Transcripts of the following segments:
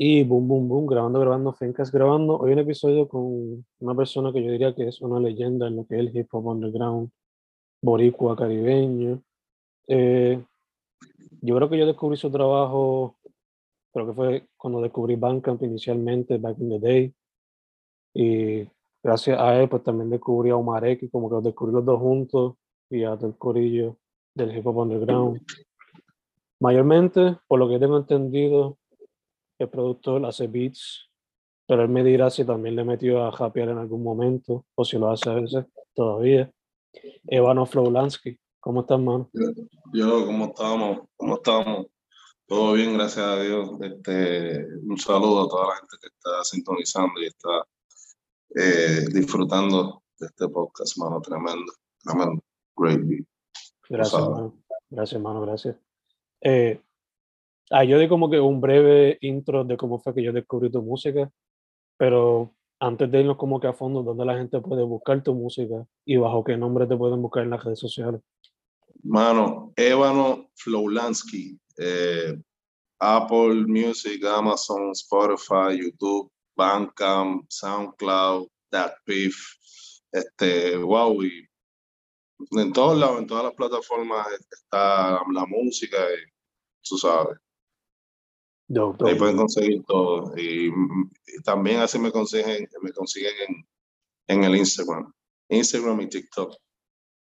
Y boom, boom, boom, grabando, grabando, Fencas grabando. Hoy un episodio con una persona que yo diría que es una leyenda en lo que es el hip hop underground, boricua, caribeño. Eh, yo creo que yo descubrí su trabajo, creo que fue cuando descubrí Bandcamp inicialmente, back in the day. Y gracias a él, pues también descubrí a Omarek como que los descubrí los dos juntos y a todo el corillo del hip hop underground. Mayormente, por lo que tengo entendido, el productor hace beats, pero él me dirá si también le metió a Japier en algún momento o si lo hace a veces todavía. Evano Flowlansky, ¿cómo estás, mano? Yo, ¿cómo estamos? ¿Cómo estamos? Todo bien, gracias a Dios. Este, un saludo a toda la gente que está sintonizando y está eh, disfrutando de este podcast, mano, tremendo, tremendo, great. Gracias, mano. Gracias, mano, gracias. Eh, Ah, yo di como que un breve intro de cómo fue que yo descubrí tu música, pero antes de irnos como que a fondo, ¿dónde la gente puede buscar tu música y bajo qué nombre te pueden buscar en las redes sociales? Mano, Ébano Flowlansky, eh, Apple Music, Amazon, Spotify, YouTube, Bandcamp, SoundCloud, DatPiff, este, wow, y en todos lados, en todas las plataformas está la música, y, tú sabes. Ahí pueden conseguir todo. Y, y, también así me consiguen, me consiguen en, en el Instagram. Instagram y TikTok.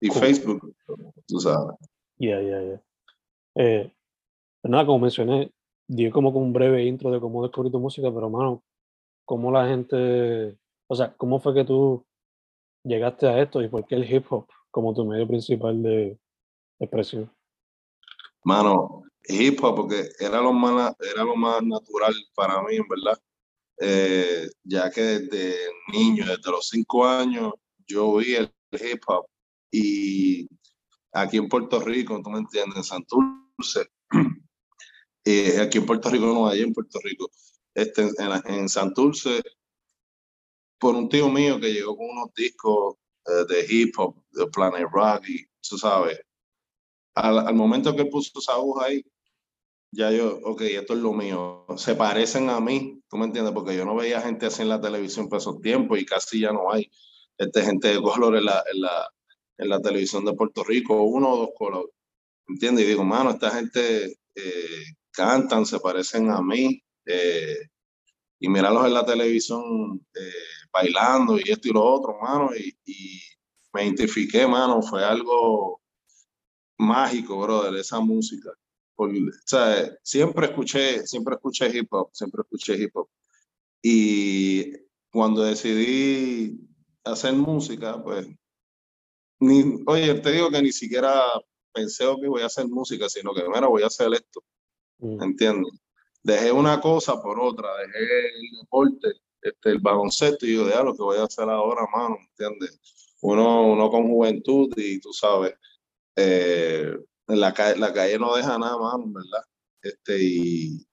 Y Cool. Facebook, tú sabes. Ya, ya, ya. Eh, pues nada, como mencioné, di como que un breve intro de cómo descubrí tu música, pero mano, cómo la gente, o sea, cómo fue que tú llegaste a esto y por qué el hip hop como tu medio principal de expresión. Mano, hip hop, porque era lo más, era lo más natural para mí, en verdad. Eh, ya que desde niño, desde los cinco años, yo vi el hip hop y aquí en Puerto Rico, tú me entiendes, en Santurce, eh, aquí en Puerto Rico, no, allá en Puerto Rico, este, en, en Santurce, por un tío mío que llegó con unos discos eh, de hip hop, de Planet Rock, y tú sabes, al, momento que puso esa aguja ahí, ya yo, ok, esto es lo mío. Se parecen a mí, ¿tú me entiendes? Porque yo no veía gente así en la televisión por esos tiempos y casi ya no hay este, gente de color en la, en, la, en la televisión de Puerto Rico, uno o dos colores. ¿Entiendes? Y digo, mano, esta gente eh, cantan, se parecen a mí. eh, y mirarlos en la televisión eh, bailando y esto y lo otro, mano. Y, y me identifiqué, mano. Fue algo mágico, brother, esa música. Porque, o sea, siempre escuché, siempre escuché hip hop, siempre escuché hip hop. Y cuando decidí hacer música, pues, ni, oye, te digo que ni siquiera pensé que voy a hacer música, sino que, mira, voy a hacer esto, Mm, ¿entiendes? Dejé una cosa por otra, dejé el deporte, este, el baloncesto, y yo, ya lo que voy a hacer ahora, mano, ¿entiendes? Uno, uno con juventud y tú sabes, eh, la calle, la calle no deja nada, mano, ¿verdad? Este, y,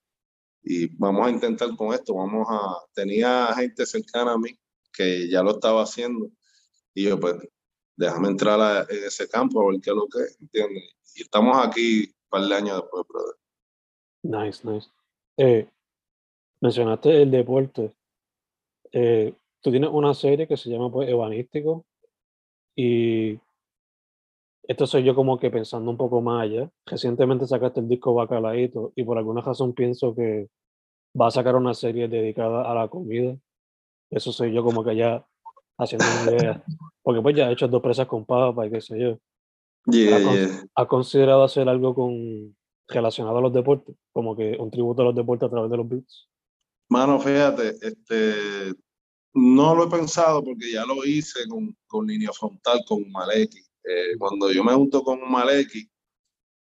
y vamos a intentar con esto, vamos a, tenía gente cercana a mí que ya lo estaba haciendo, y yo pues déjame entrar en ese campo a ver qué es lo que es, ¿entiendes? Y estamos aquí un par de años después, brother. Nice, nice. Eh, mencionaste el deporte. Eh, tú tienes una serie que se llama pues Evanístico y esto soy yo como que pensando un poco más allá. Recientemente sacaste el disco Bacalaito y por alguna razón pienso que va a sacar una serie dedicada a la comida. Eso soy yo como que ya haciendo una idea. Porque pues ya he hecho dos presas con papa y qué sé yo. ¿Ha, considerado hacer algo con relacionado a los deportes? Como que un tributo a los deportes a través de los beats. Mano, fíjate, este, no lo he pensado porque ya lo hice con, con línea frontal, con Maleki. Eh, cuando yo me junto con Maleki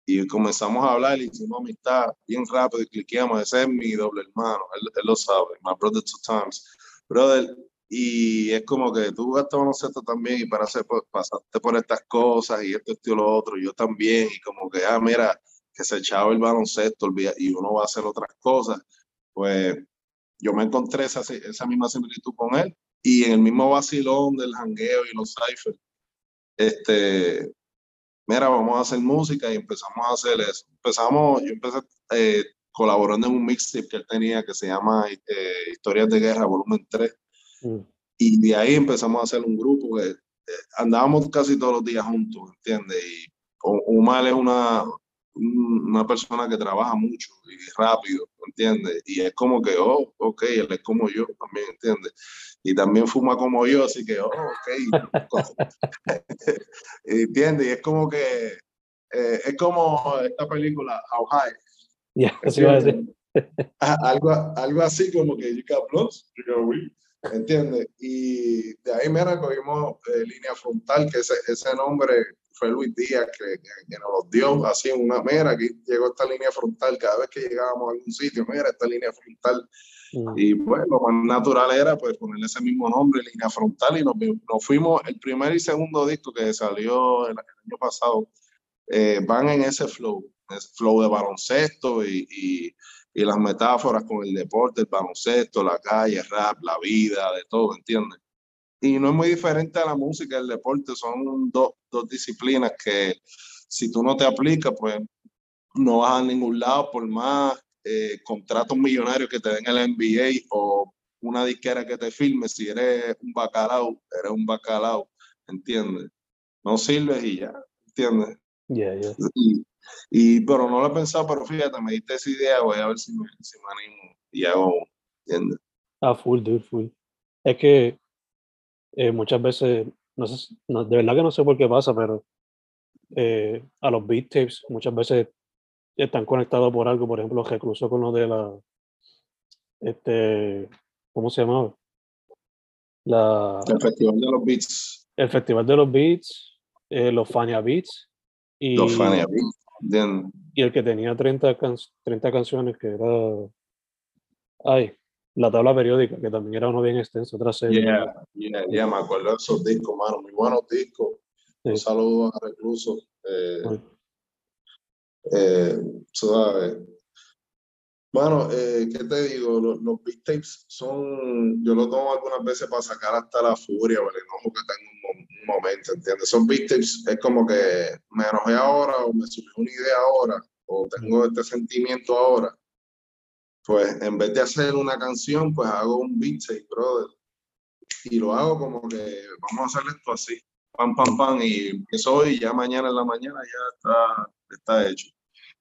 y comenzamos a hablar hicimos amistad bien rápido y cliqueamos, ese es mi doble hermano, él, lo sabe, my brother two times. Brother, y es como que tú jugaste baloncesto también y para hacer, pues, pasaste por estas cosas y esto, esto y lo otro, yo también, y como que, ah, mira, que se echaba el baloncesto y uno va a hacer otras cosas, pues yo me encontré esa, esa misma similitud con él y en el mismo vacilón del jangueo y los ciphers, este, mira, vamos a hacer música y empezamos a hacer eso. Empezamos, yo empecé eh, colaborando en un mixtape que él tenía que se llama eh, Historias de Guerra, volumen 3. Mm. Y de ahí empezamos a hacer un grupo que eh, andábamos casi todos los días juntos, ¿entiendes? Y Umar es una, una persona que trabaja mucho y rápido, ¿entiendes? Y es como que, oh, ok, él es como yo también, ¿entiendes? Y también fuma como yo, así que, oh, ok. ¿Entiendes? Y es como que, eh, es como esta película, How High. Yeah, así va a decir. algo, algo así como que you got plus, you got weed. ¿Entiendes? Y de ahí, mira, cogimos eh, línea frontal, que ese, ese nombre fue Luis Díaz que, que, nos los dio así una mera, aquí llegó esta línea frontal, cada vez que llegábamos a algún sitio, mira, esta línea frontal. Mm. Y pues lo más natural era pues ponerle ese mismo nombre, línea frontal, y nos, nos fuimos, el primer y segundo disco que salió el, año pasado, eh, van en ese flow, ese flow de baloncesto y, y, y las metáforas con el deporte, el baloncesto, la calle, el rap, la vida, de todo, ¿entiendes? y no es muy diferente a la música, el deporte, son dos, dos disciplinas que si tú no te aplicas, pues no vas a ningún lado por más eh, contratos millonarios que te den el NBA o una disquera que te filme, si eres un bacalao, eres un bacalao, ¿entiendes? No sirves y ya, ¿entiendes? Yeah, yeah. Y, pero no lo he pensado, pero fíjate, me diste esa idea, voy a ver si me, si me animo y hago, ¿entiendes? Ah, full, dude, full. Es que eh, muchas veces, no sé, de verdad que no sé por qué pasa, pero eh, a los beat tapes muchas veces están conectados por algo, por ejemplo, recluso con lo de la, este, ¿cómo se llamaba? La, el Festival de los Beats. El Festival de los Beats, eh, los Fania Beats. Y, los Fania Beats. Y el que tenía 30, 30 canciones, que era... Ay, la tabla periódica, que también era uno bien extenso, otra serie. Yeah, yeah, yeah, me acuerdo de esos discos, mano, muy buenos discos. Un saludo a Recluso. Eh, eh, ¿sabes? Bueno, eh, ¿qué te digo? Los, los beat tapes son, yo lo tomo algunas veces para sacar hasta la furia o el enojo que tengo momento, ¿entiendes? Son tapes, es como que me enojé ahora o me surgió una idea ahora o tengo este sentimiento ahora pues en vez de hacer una canción, pues hago un beat brother. Y lo hago como que vamos a hacer esto así, pam, pam, pam, y empiezo hoy, ya mañana en la mañana ya está, está hecho.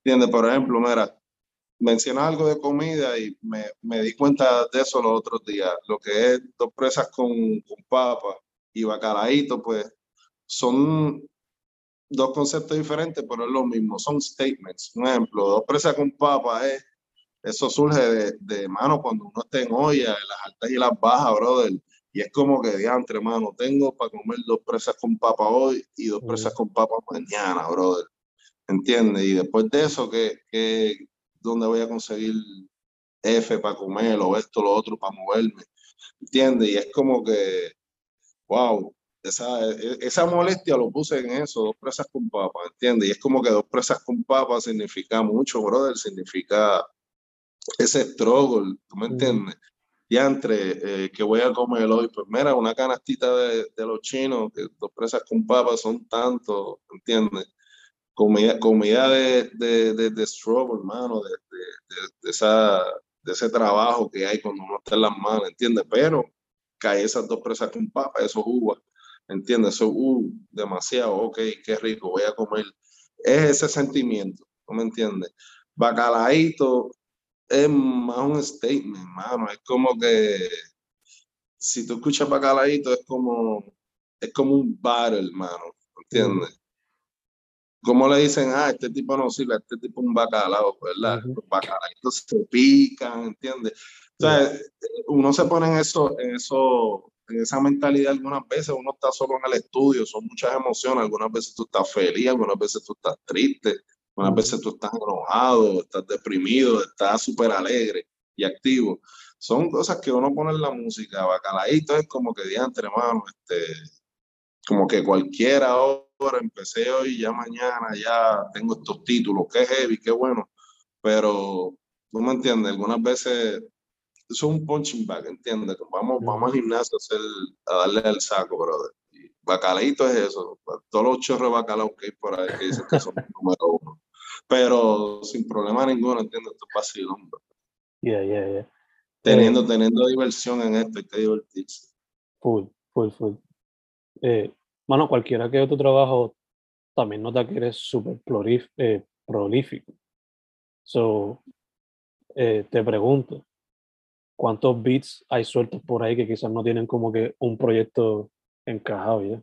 ¿Entiendes? Por ejemplo, mira, mencionas algo de comida y me, me, di cuenta de eso los otros días. Lo que es dos presas con, con papa y bacalaíto, pues son dos conceptos diferentes, pero es lo mismo, son statements. Un ejemplo, dos presas con papa es eso surge de, de, mano, cuando uno está en olla, en las altas y las bajas, brother. Y es como que diantre, mano, tengo para comer dos presas con papa hoy y dos presas con papa mañana, brother. ¿Entiendes? Y después de eso, ¿qué, qué, dónde voy a conseguir F para comer o esto, lo otro para moverme? ¿Entiendes? Y es como que, wow, esa, e, esa molestia lo puse en eso, dos presas con papa, ¿entiendes? Y es como que dos presas con papa significa mucho, brother, significa ese struggle, ¿tú me entiendes? diantre, eh, que voy a comer hoy? Pues mira, una canastita de, los chinos, que dos presas con papas son tantos, ¿entiendes? Comida, comida de, de, de, de hermano, de, de, esa, de ese trabajo que hay cuando uno está en las manos, ¿entiendes? Pero cae esas dos presas con papas, eso uvas, ¿entiendes? Eso, uh, demasiado, ok, qué rico, voy a comer. Es ese sentimiento, ¿no me entiendes? Bacalaíto es más un statement, mano. Es como que si tú escuchas bacalaíto, es como, es como un battle, hermano. ¿Entiendes? Como le dicen, ah, este tipo no sirve, este tipo es un bacalao, ¿verdad? Los bacalaitos se pican, ¿entiendes? O sea, uno se pone en eso, en eso, en esa mentalidad algunas veces, uno está solo en el estudio, son muchas emociones, algunas veces tú estás feliz, algunas veces tú estás triste, algunas veces tú estás enojado, estás deprimido, estás súper alegre y activo. Son cosas que uno pone en la música, bacalaíto es como que diantre, hermano, este, como que cualquiera ahora, empecé hoy, ya mañana, ya tengo estos títulos, qué heavy, qué bueno, pero tú me entiendes, algunas veces eso es un punching bag, ¿entiendes? Vamos, vamos al gimnasio a, hacer, a darle al saco, brother. Y es eso, todos los chorros de bacalao que hay por ahí que dicen que son número uno. Pero sin problema ninguno, ¿entiendes? Esto es vacilón, Yeah, yeah, yeah. Teniendo, eh, teniendo diversión en esto, hay que divertirse. Full, full, full. Eh, mano, cualquiera que otro trabajo también nota que eres súper eh, prolífico. So, eh, te pregunto, ¿cuántos beats hay sueltos por ahí que quizás no tienen como que un proyecto encajado ya?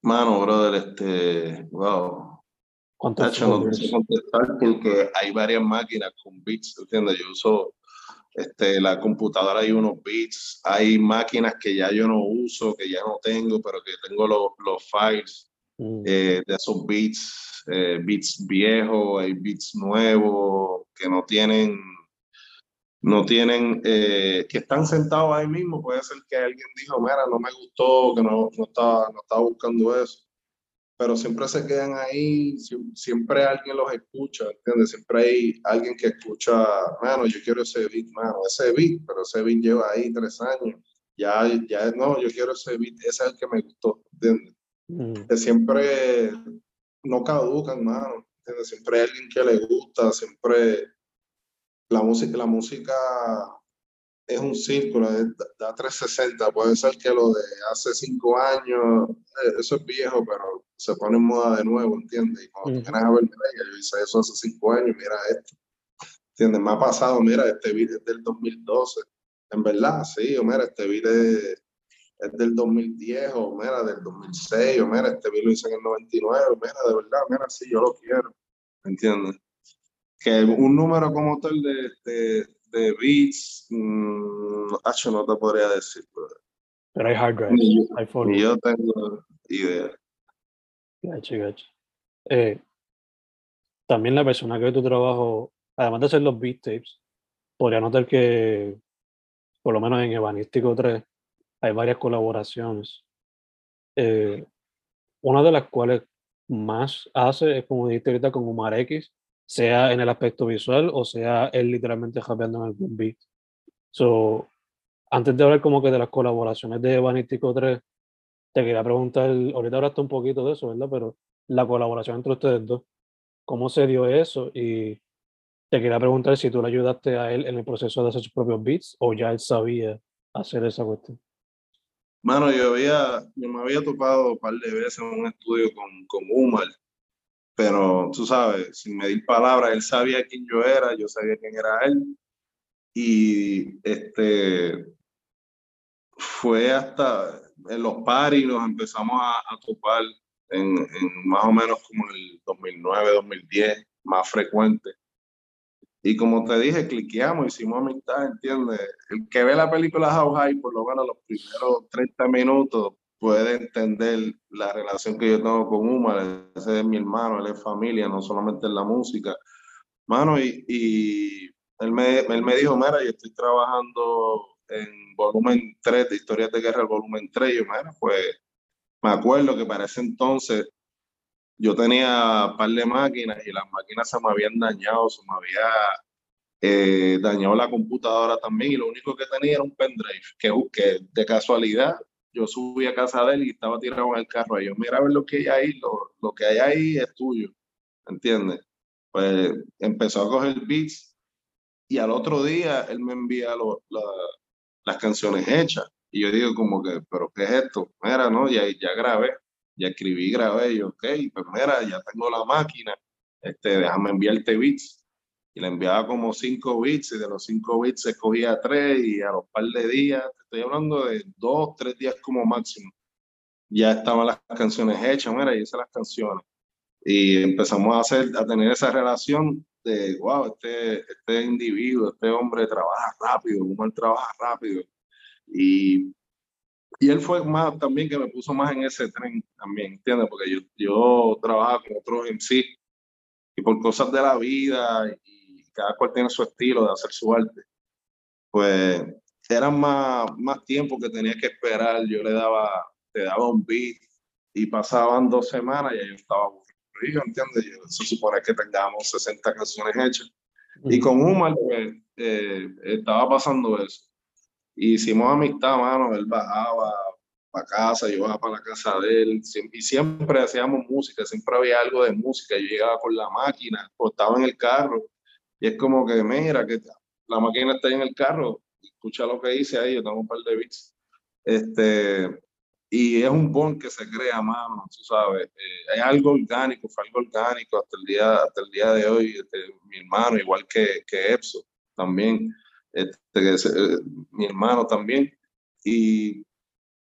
Mano, brother, este, wow. ¿Cuántos no te contestar porque hay varias máquinas con beats, ¿entiendes? Yo uso este, la computadora hay unos beats, hay máquinas que ya yo no uso, que ya no tengo, pero que tengo los, los files mm. eh, de esos beats, eh, beats viejos, hay beats nuevos que no tienen, no tienen, eh, que están sentados ahí mismo. Puede ser que alguien dijo, mira, no me gustó, que no, no, estaba, no estaba buscando eso pero siempre se quedan ahí, siempre alguien los escucha, ¿entiendes? Siempre hay alguien que escucha, mano, yo quiero ese beat, mano, ese beat, pero ese beat lleva ahí tres años, ya, ya, no, yo quiero ese beat, ese es el que me gustó, ¿entiendes? Mm. Que siempre no caducan, mano, ¿entiendes? Siempre hay alguien que le gusta, siempre la música, la música es un círculo, da 360. Puede ser que lo de hace cinco años, eh, eso es viejo, pero se pone en moda de nuevo, ¿entiendes? Y cuando vienes a ver, yo hice eso hace cinco años, mira esto. ¿Entiendes? Me ha pasado, mira, este video es del 2012. En verdad, sí, o mira, este video es, del 2010, o mira, del 2006, o mira, este video lo hice en el 99, mira, de verdad, mira, sí, yo lo quiero. ¿Entiendes? Que un número como tal de, de de beats, mmm, no te podría decir. Pero, hay hard drives, ni, hay yo tengo idea. Gacho, gacho. Eh, también la persona que ve tu trabajo, además de hacer los beat tapes, podría notar que, por lo menos en Evanístico 3, hay varias colaboraciones. Eh, una de las cuales más hace es, como dijiste ahorita, con Umar X, sea en el aspecto visual o sea él literalmente rapeando en el beat. So, antes de hablar como que de las colaboraciones de Vanístico 3, te quería preguntar, ahorita hablaste un poquito de eso, ¿verdad? Pero la colaboración entre ustedes dos, ¿cómo se dio eso? Y te quería preguntar si tú le ayudaste a él en el proceso de hacer sus propios beats o ya él sabía hacer esa cuestión. Mano, yo había, yo me había topado un par de veces en un estudio con, con Umar pero tú sabes, sin medir palabras, él sabía quién yo era, yo sabía quién era él. Y este fue hasta en los paris nos empezamos a, a topar en, en, más o menos como el 2009, 2010, más frecuente. Y como te dije, cliqueamos, hicimos amistad, ¿entiendes? El que ve la película How High, por lo menos los primeros 30 minutos, puede entender la relación que yo tengo con Umar, ese es mi hermano, él es familia, no solamente en la música. Mano, y, y él, me, él me dijo, mira, yo estoy trabajando en volumen 3 de Historias de Guerra, el volumen 3, y yo, mira, pues me acuerdo que para ese entonces yo tenía un par de máquinas y las máquinas se me habían dañado, se me había eh, dañó la computadora también y lo único que tenía era un pendrive, que, de casualidad yo subí a casa de él y estaba tirado en el carro. Y yo, mira a ver lo que hay ahí, lo, que hay ahí es tuyo, ¿entiendes? Pues empezó a coger beats y al otro día él me envía las canciones hechas. Y yo digo como que, pero ¿qué es esto? Mira, no, ya, ya grabé, ya escribí, grabé, y yo, ok, pues mira, ya tengo la máquina, este, déjame enviarte beats. Y le enviaba como cinco bits, y de los cinco bits se cogía tres, y a los par de días, estoy hablando de dos, tres días como máximo, ya estaban las canciones hechas, mira, y hice las canciones. Y empezamos a, hacer, a tener esa relación de, wow, este, este individuo, este hombre trabaja rápido, él trabaja rápido y, y él fue más también que me puso más en ese tren también, ¿entiendes? Porque yo, yo trabajaba con otros MC y por cosas de la vida y cada cual tiene su estilo de hacer su arte, pues era más, más tiempo que tenía que esperar. Yo le daba, te daba un beat y pasaban dos semanas y yo estaba aburrido, ¿entiendes? Se supone que tengamos 60 canciones hechas. Y con Umar pues, eh, estaba pasando eso hicimos amistad, mano. Él bajaba para casa, yo bajaba para la casa de él. Y siempre hacíamos música, siempre había algo de música. Yo llegaba con la máquina, estaba en el carro. Y es como que, mira, que la máquina está ahí en el carro. Escucha lo que dice ahí, yo tengo un par de beats. Este, y es un bond que se crea, mano, tú sabes. Eh, hay algo orgánico, fue algo orgánico hasta el día, hasta el día de hoy. Este, mi hermano, igual que, que Epso, también este, eh, mi hermano también, y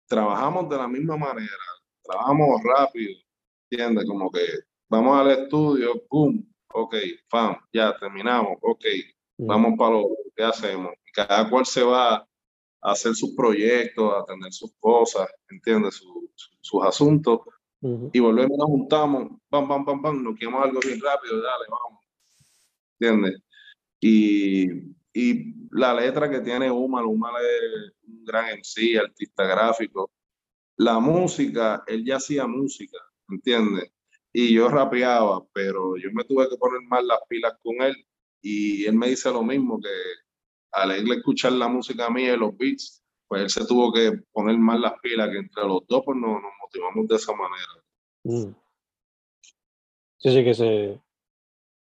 trabajamos de la misma manera, trabajamos rápido, ¿entiendes? Como que vamos al estudio, ¡pum! Ok, fam, ya terminamos, ok, vamos para lo que hacemos. Cada cual se va a hacer sus proyectos, a tener sus cosas, ¿entiendes? sus asuntos. Y volvemos, nos juntamos, pam, pam, pam, pam, nos quedamos algo bien rápido, dale, vamos. ¿Entiendes? Y y la letra que tiene Uma, Uma es un gran MC, artista gráfico. La música, él ya hacía música, ¿entiendes? Y yo rapeaba, pero yo me tuve que poner más las pilas con él y él me dice lo mismo, que al escuchar la música mía y los beats, pues él se tuvo que poner más las pilas, que entre los dos pues nos, motivamos de esa manera. Mm. Sí, sí, que se,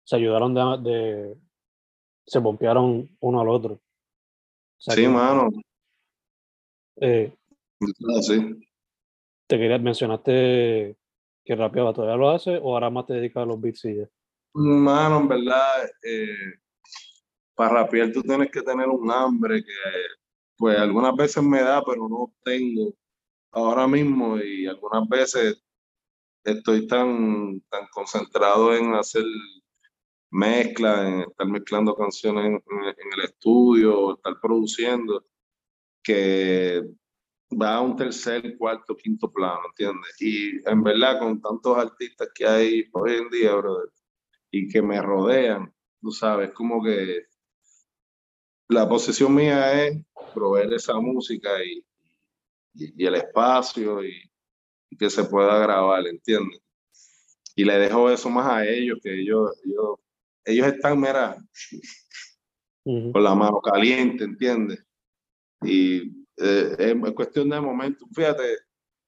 se ayudaron de, se bompearon uno al otro. sí, mano. Eh, sí. Te quería, mencionaste que rapeaba, ¿todavía lo hace o ahora más te dedicas a los beats y ya? Mano, en verdad, eh, para rapear tú tienes que tener un hambre que, pues, algunas veces me da, pero no tengo ahora mismo y algunas veces estoy tan, tan concentrado en hacer mezcla, estar mezclando canciones en, el estudio, estar produciendo, que va a un tercer, cuarto, quinto plano, ¿entiendes? Y en verdad, con tantos artistas que hay hoy en día, brother, y que me rodean, tú sabes, como que la posición mía es proveer esa música y, y, el espacio y, y, que se pueda grabar, ¿entiendes? Y le dejo eso más a ellos, que ellos, ellos ellos están, mira, con la mano caliente, ¿entiendes? Y eh, es cuestión de momento. Fíjate,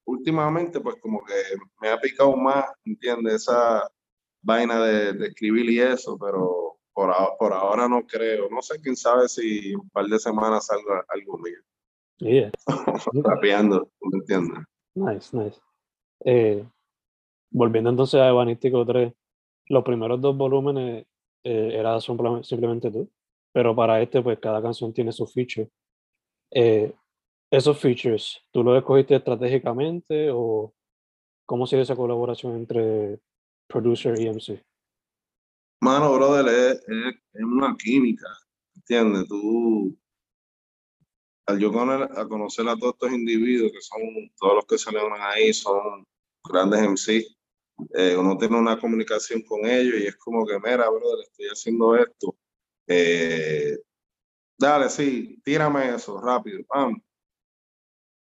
últimamente, pues como que me ha picado más, ¿entiendes? Esa vaina de, escribir y eso, pero por, por, ahora no creo. No sé, quién sabe si un par de semanas salga algo mío. Yeah. Rapeando, ¿me entiendes? Nice, nice. Eh, volviendo entonces a Evanístico 3, los primeros dos volúmenes eh, era simplemente tú. Pero para este, pues cada canción tiene su feature. Eh, esos features, ¿tú los escogiste estratégicamente o cómo sigue esa colaboración entre producer y MC? Mano, brother, es, una química, ¿entiendes? Tú, al yo a conocer a todos estos individuos que son, todos los que salen ahí son grandes MC, eh, uno tiene una comunicación con ellos y es como que, mira, brother, estoy haciendo esto. Eh, dale, sí, tírame eso rápido, pam.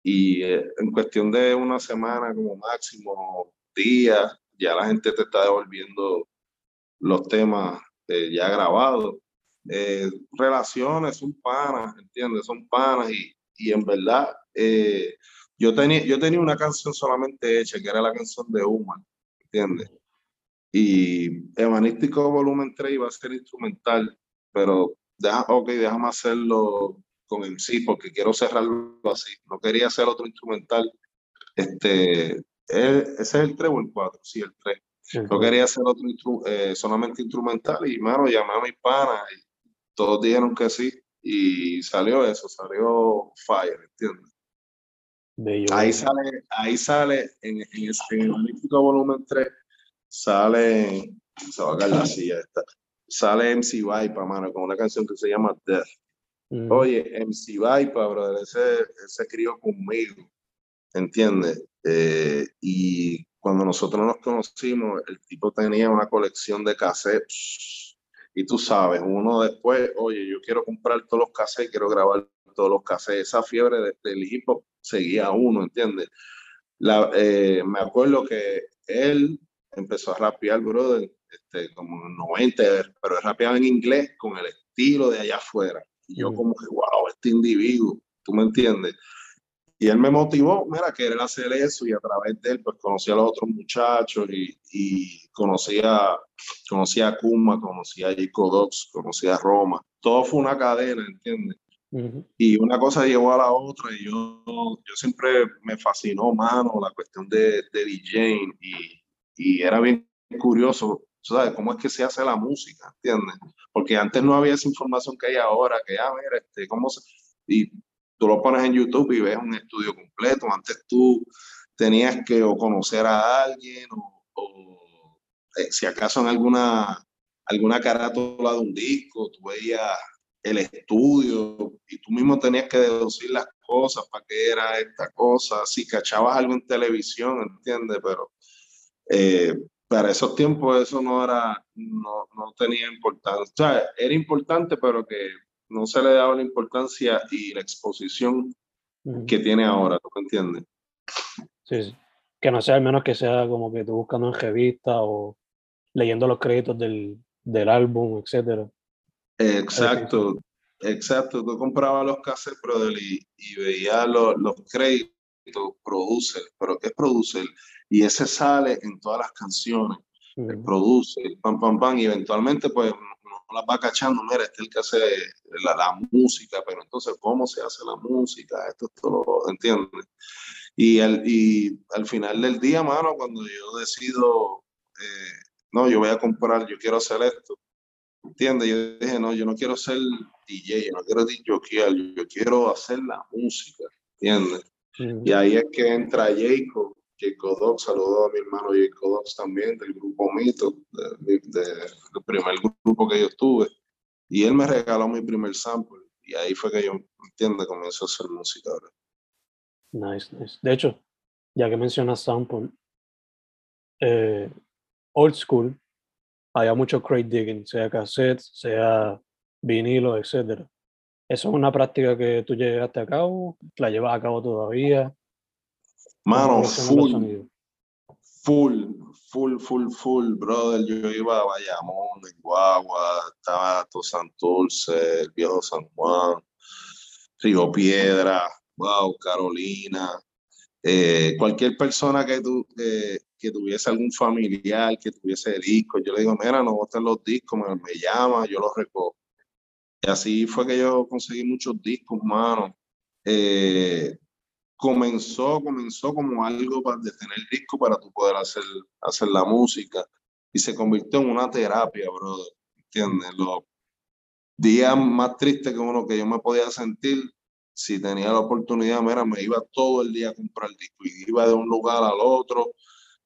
Y eh, en cuestión de una semana como máximo, días, ya la gente te está devolviendo los temas ya grabados eh, relaciones, son panas, ¿entiendes? Son panas y, y en verdad eh, yo, tenía, yo tenía una canción solamente hecha, que era la canción de Human, ¿entiendes? Y Evanístico Volumen 3 iba a ser instrumental, pero deja, ok, déjame hacerlo con el sí, porque quiero cerrarlo así. No quería hacer otro instrumental. Este, ese es el 3 o el 4, sí, el 3. No quería hacer otro eh, solamente instrumental y, mano, llamé a mi pana y todos dijeron que sí y salió eso, salió Fire, ¿entiendes? Ahí sale, ahí sale en, en, el Olímpico Volumen 3, sale, se va a caer la silla esta, sale MC Vipa, mano, con una canción que se llama Death. Mm. Oye, MC Vipa, brother, ese, ese crió conmigo, ¿entiendes? Eh, y cuando nosotros nos conocimos, el tipo tenía una colección de cassettes. Y tú sabes, uno después, oye, yo quiero comprar todos los cassettes, quiero grabar todos los cassettes. Esa fiebre del hip hop seguía uno, ¿entiendes? La, eh, me acuerdo que él empezó a rapear, brother, este, como en 90, pero rapeaba en inglés con el estilo de allá afuera. Y yo como que, wow, este individuo, ¿tú me entiendes? Y él me motivó, mira, querer hacer eso y a través de él pues conocí a los otros muchachos y, y conocí, a, conocí a Kuma, conocí a Jico Docs, conocí a Roma. Todo fue una cadena, ¿entiendes? Y una cosa llevó a la otra y yo, yo siempre me fascinó, mano, la cuestión de, de y, y era bien curioso, ¿sabes? ¿Cómo es que se hace la música? ¿Entiendes? Porque antes no había esa información que hay ahora, que, ah, mira, este, ¿cómo se...? Y tú lo pones en YouTube y ves un estudio completo. Antes tú tenías que o conocer a alguien o, eh, si acaso en alguna, alguna carátula de un disco, tú veías el estudio y tú mismo tenías que deducir las cosas para qué era esta cosa, si cachabas algo en televisión, ¿entiendes? Pero eh, para esos tiempos eso no era, no, no tenía importancia, o sea, era importante, pero que no se le daba la importancia y la exposición que tiene ahora, ¿tú me entiendes? Sí, sí, que no sea al menos que sea como que tú buscando en revista o leyendo los créditos del, del álbum, etcétera. Exacto, exacto. Tú comprabas los cassettes, brother, y, y veías los, los créditos, producer, pero ¿qué es producer? Y ese sale en todas las canciones. El producer, pam, pam, pam, y eventualmente, pues, la va cachando, mira, este es el que hace la, la, música, pero entonces, ¿cómo se hace la música? Esto, esto lo entiendes. Y al, y al final del día, mano, cuando yo decido, eh, no, yo voy a comprar, yo quiero hacer esto, ¿Entiendes? Yo dije, no, yo no quiero ser DJ, yo no quiero DJ, yo quiero hacer la música, ¿entiendes? Y ahí es que entra Jacob, Jacob Dox, saludó a mi hermano Jacob Dox también, del grupo Mito, del primer grupo que yo tuve. Y él me regaló mi primer sample, y ahí fue que yo, ¿entiendes? Comenzó a hacer música ahora. Nice, nice. De hecho, ya que mencionas sample, eh, Old School había mucho crate digging, sea cassette, sea vinilo, etc. ¿Eso es una práctica que tú llegaste a cabo? ¿La llevas a cabo todavía? Mano, full, full, full, full, full, brother. Yo iba a Bayamón, en Guagua, estaba Santurce, el viejo San Juan, Río Piedra, wow, Carolina. Eh, cualquier persona que tú, que tuviese algún familiar que tuviese discos. Yo le digo, mira, no boten los discos, me, llama, yo los recojo. Y así fue que yo conseguí muchos discos, mano. Eh, comenzó, comenzó como algo para de tener disco para tú poder hacer, hacer la música y se convirtió en una terapia, brother. ¿Entiendes? Los días más tristes que uno que yo me podía sentir, si tenía la oportunidad, mira, me iba todo el día a comprar disco y iba de un lugar al otro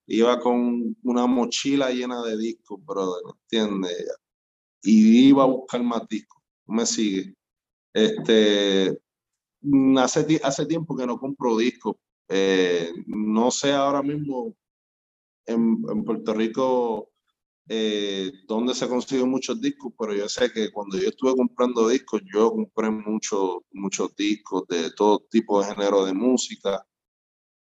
iba con una mochila llena de discos, brother, ¿entiendes? Y iba a buscar más discos. me sigue? Este, hace, hace tiempo que no compro discos. Eh, no sé ahora mismo en, en Puerto Rico eh, dónde se consiguen muchos discos, pero yo sé que cuando yo estuve comprando discos, yo compré muchos muchos discos de todo tipo de género de música.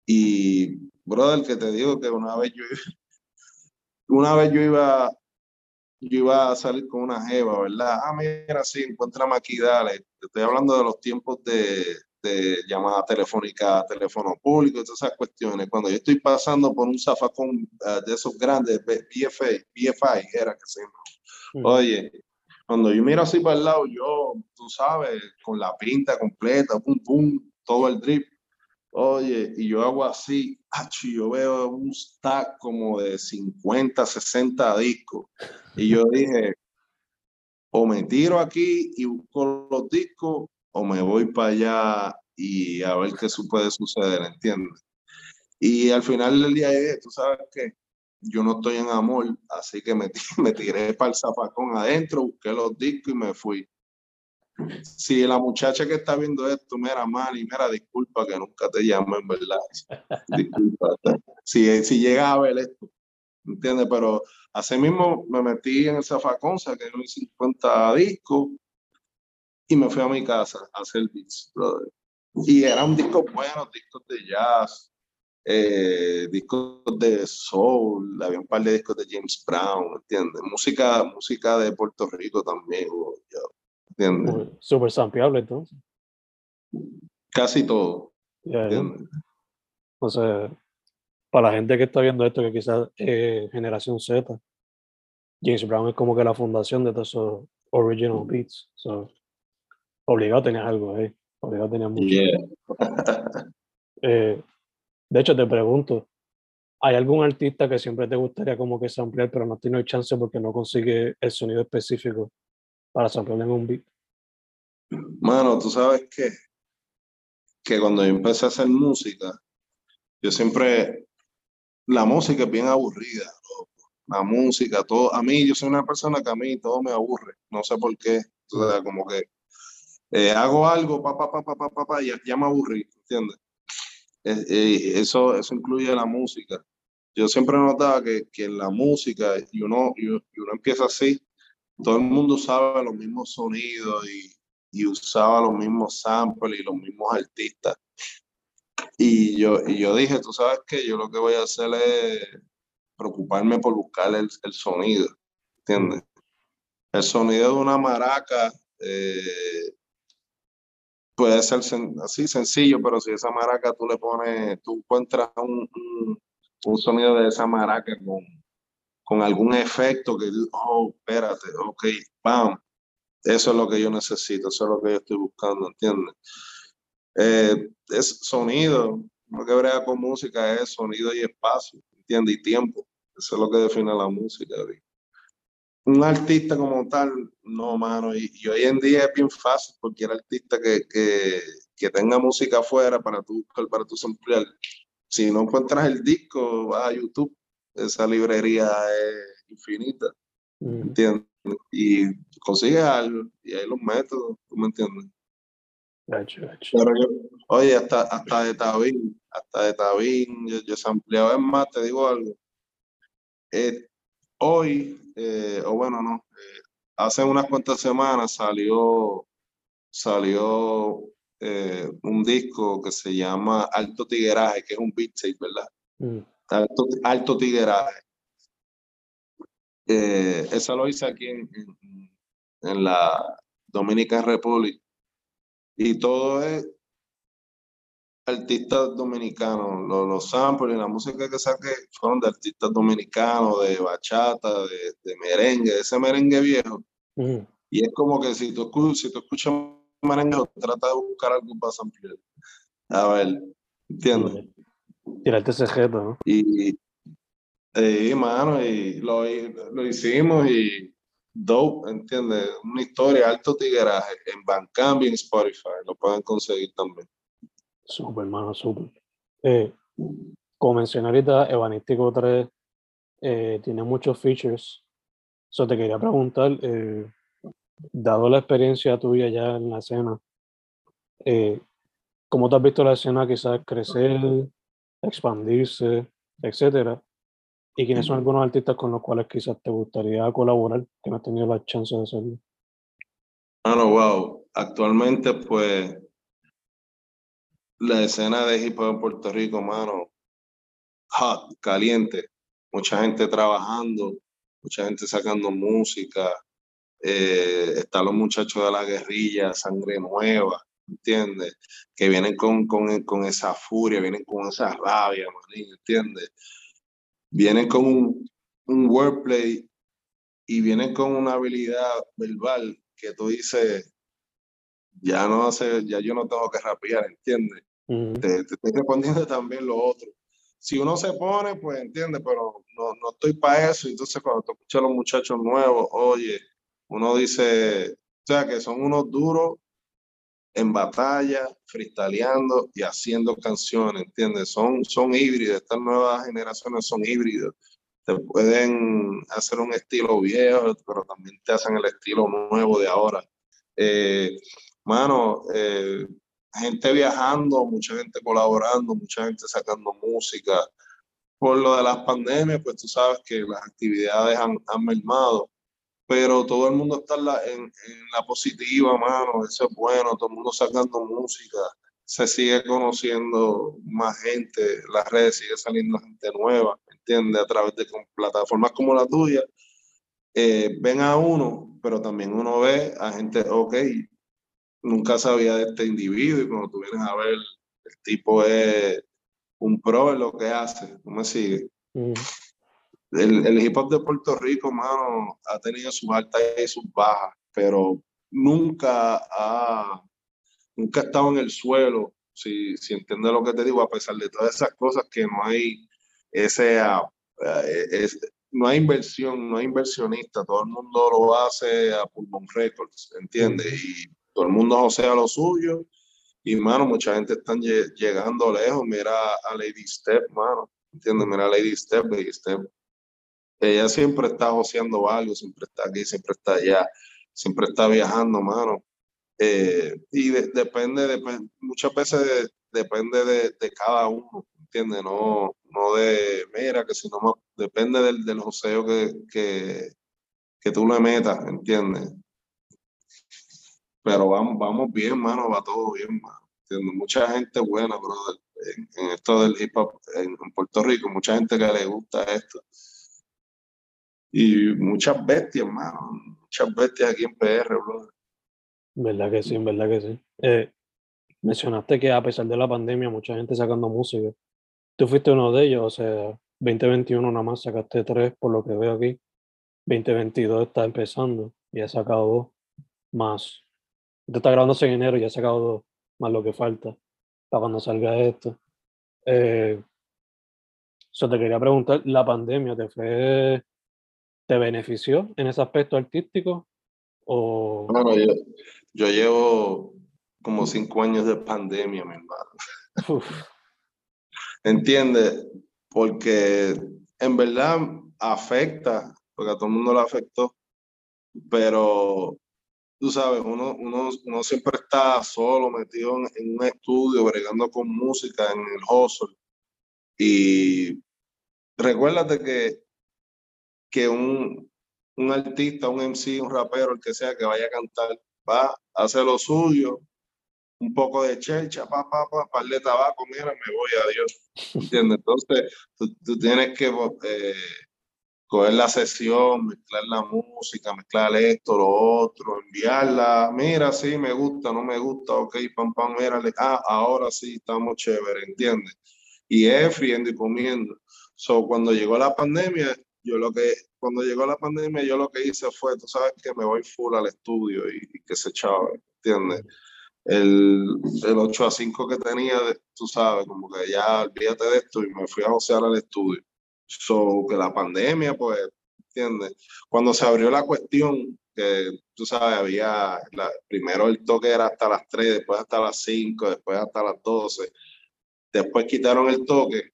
Y brother, que te digo que una vez yo, una vez yo iba yo iba a salir con una jeva, ¿verdad? Ah, mira, sí, encuéntrame aquí, dale. Estoy hablando de los tiempos de, de llamada telefónica, teléfono público, todas esas cuestiones. Cuando yo estoy pasando por un zafacón uh, de esos grandes, BFI, BFI era que se llama. Oye, cuando yo miro así para el lado, yo, tú sabes, con la pinta completa, pum, pum, todo el drip. Oye, y yo hago así, y yo veo un stack como de 50, 60 discos. Y yo dije, o me tiro aquí y busco los discos, o me voy para allá y a ver qué puede suceder, ¿entiendes? Y al final del día, tú sabes que yo no estoy en amor, así que me, me tiré para el zapacón adentro, busqué los discos y me fui. Si la muchacha que está viendo esto me era mal y me era disculpa que nunca te llamo en verdad. Disculpa. Si, si llega a ver esto, ¿entiendes? Pero así mismo me metí en el zafacón, saqué unos 50 discos y me fui a mi casa a hacer beats, brother. Y eran discos buenos, discos de jazz, eh, discos de soul, había un par de discos de James Brown, ¿entiendes? Música, música de Puerto Rico también, ¿entiendes? Súper sampleable entonces. Casi todo. O sea, para la gente que está viendo esto, que quizás es generación Z, James Brown es como que la fundación de todos esos original beats. So, obligado tenías algo ahí. Obligado tenías mucho. eh, de hecho, te pregunto, ¿hay algún artista que siempre te gustaría como que samplear, pero no tiene chance porque no consigue el sonido específico para samplear en un beat? Mano, tú sabes que, que cuando yo empecé a hacer música, yo siempre, la música es bien aburrida, la música, todo, a mí, yo soy una persona que a mí todo me aburre, no sé por qué, o sea, como que eh, hago algo, pa, pa, pa, pa, pa, pa, ya, ya me aburrí, ¿entiendes? Eh, eso, eso incluye la música. Yo siempre notaba que, que en la música, y uno, y uno empieza así, todo el mundo usaba los mismos sonidos y, y usaba los mismos samples y los mismos artistas. Y yo, y yo dije, tú sabes que yo lo que voy a hacer es preocuparme por buscar el, el sonido, ¿entiendes? El sonido de una maraca eh, puede ser así sencillo, pero si esa maraca tú le pones, tú encuentras un, un, sonido de esa maraca con, con algún efecto que, oh, espérate, ok, bam, eso es lo que yo necesito, eso es lo que yo estoy buscando, ¿entiendes? Eh, es sonido, lo que brega con música es sonido y espacio, ¿entiendes? Y tiempo, eso es lo que define la música un artista como tal, no, mano. Y, hoy en día es bien fácil cualquier artista que, que, que tenga música afuera para tu para tu samplear. Si no encuentras el disco, vas a YouTube. Esa librería es infinita. Mm. ¿Entiendes? Y consigues algo y ahí los métodos, ¿tú me entiendes? oye, hasta, hasta de Tabín, hasta de Tabín, yo, yo ampliado. Es más, te digo algo. Eh, hoy, eh, o bueno, no, eh, hace unas cuantas semanas salió, salió eh, un disco que se llama Alto Tigueraje, que es un beat tape, ¿verdad? Mm. Alto, Alto, Tigueraje. esa lo hice aquí en, en la Dominican Republic. Y todo es artistas dominicanos, los, los samples y la música que saqué fueron de artistas dominicanos, de bachata, de, de merengue, de ese merengue viejo. Y es como que si tú, si tú escuchas merengue, trata de buscar algo para samplear. A ver, ¿entiendes? Tirarte ese jeto, ¿no? Y, y, mano, y lo, lo hicimos y dope, ¿entiendes? Una historia, alto tigueraje, en Bandcamp y en Spotify, lo pueden conseguir también. Súper, hermano, súper. Eh, como mencioné ahorita, Evanístico 3 eh, tiene muchos features. So te quería preguntar, eh, dado la experiencia tuya ya en la escena, eh, ¿cómo te has visto la escena quizás crecer, expandirse, etcétera? ¿Y quiénes son algunos artistas con los cuales quizás te gustaría colaborar que no has tenido la chance de hacerlo? Ah, no, wow. Actualmente, pues, la escena de hip hop en Puerto Rico, mano, hot, caliente, mucha gente trabajando. mucha gente sacando música, eh, están los muchachos de la guerrilla, sangre nueva, ¿entiendes? Que vienen con, con, con, esa furia, vienen con esa rabia, manín, ¿entiendes? Vienen con un, un wordplay y vienen con una habilidad verbal que tú dices, ya no hace, ya yo no tengo que rapear, ¿entiendes? Te, estoy respondiendo también lo otro. Si uno se pone, pues entiende, pero no, no estoy para eso. Entonces, cuando te a los muchachos nuevos, oye, uno dice, o sea, que son unos duros en batalla, freestyleando y haciendo canciones, ¿entiendes? Son, son híbridos, estas nuevas generaciones son híbridos. Te pueden hacer un estilo viejo, pero también te hacen el estilo nuevo de ahora. Eh, mano, eh, gente viajando, mucha gente colaborando, mucha gente sacando música. Por lo de las pandemias, pues tú sabes que las actividades han, han mermado, pero todo el mundo está en la, en, la positiva, mano, eso es bueno, todo el mundo sacando música, se sigue conociendo más gente, las redes sigue saliendo gente nueva, ¿entiendes? A través de plataformas como la tuya, eh, ven a uno, pero también uno ve a gente, ok, nunca sabía de este individuo y cuando tú vienes a ver, el tipo es un pro en lo que hace, ¿cómo me sigue? el, el, hip hop de Puerto Rico, mano, ha tenido sus altas y sus bajas, pero nunca ha, nunca ha estado en el suelo, si, si entiendes lo que te digo, a pesar de todas esas cosas que no hay ese, eh, no hay inversión, no hay inversionista, todo el mundo lo hace a Pulmon Records, ¿entiendes? Y todo el mundo a lo suyo. Y, mano, mucha gente está llegando lejos. Mira a Lady Step, mano. ¿Entiendes? Mira a Lady Step, Lady Step. Ella siempre está joseando algo, siempre está aquí, siempre está allá, siempre está viajando, mano. Eh, y depende, depende, muchas veces depende de, de, cada uno, ¿entiendes? No, no de, mira, que si no, depende del, del joseo que, que, que tú le metas, ¿entiendes? Pero vamos, vamos bien, mano, va todo bien, mano. Mucha gente buena, brother, en, esto del hip hop en, Puerto Rico, mucha gente que le gusta esto. Y muchas bestias, mano, muchas bestias aquí en PR, brother. Verdad que sí, verdad que sí. Eh, mencionaste que a pesar de la pandemia, mucha gente sacando música. Tú fuiste uno de ellos, o sea, 2021 nada más sacaste tres, por lo que veo aquí. 2022 está empezando y ha sacado más esto está grabándose en enero, ya dos, más lo que falta para cuando salga esto. Eh, te quería preguntar, ¿la pandemia te fue, te benefició en ese aspecto artístico? O... Bueno, yo, yo llevo como cinco años de pandemia, mi hermano. ¿Entiendes? Porque en verdad afecta, porque a todo el mundo le afectó, pero tú sabes, uno, uno, uno siempre está solo, metido en, un estudio, bregando con música en el hustle. Y recuérdate que, que un, un artista, un MC, un rapero, el que sea que vaya a cantar, va, hace lo suyo, un poco de chelcha, pa, pa, pa, par de tabaco, mira, me voy, a Dios. ¿Entiendes? Entonces, tú, tú tienes que eh, coger la sesión, mezclar la música, mezclar esto, lo otro, enviarla, mira, sí, me gusta, no me gusta, ok, pam, pam, mira, ah, ahora sí, estamos chévere, ¿entiendes? Y es friendo y comiendo. So, cuando llegó la pandemia, yo lo que, cuando llegó la pandemia, yo lo que hice fue, tú sabes que me voy full al estudio y, que se echaba, ¿entiendes? El, el 8 a 5 que tenía, tú sabes, como que ya olvídate de esto y me fui a josear al estudio So, que la pandemia, pues, ¿entiendes? Cuando se abrió la cuestión, que tú sabes, había, primero el toque era hasta las 3, después hasta las 5, después hasta las 12, después quitaron el toque,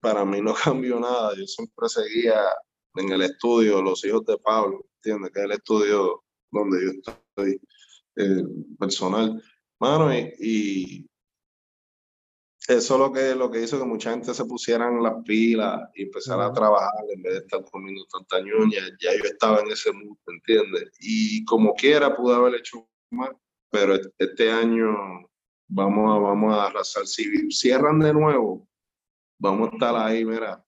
para mí no cambió nada, yo siempre seguía en el estudio Los Hijos de Pablo, ¿entiendes? Que es el estudio donde yo estoy eh, personal. Mano, y eso lo que, lo que hizo que mucha gente se pusieran las pilas y empezara a trabajar en vez de estar comiendo tanta ñoña. Ya yo estaba en ese mundo, ¿entiendes? Y como quiera pude haber hecho más, pero este año vamos a, vamos a arrasar. Si cierran de nuevo, vamos a estar ahí, mira,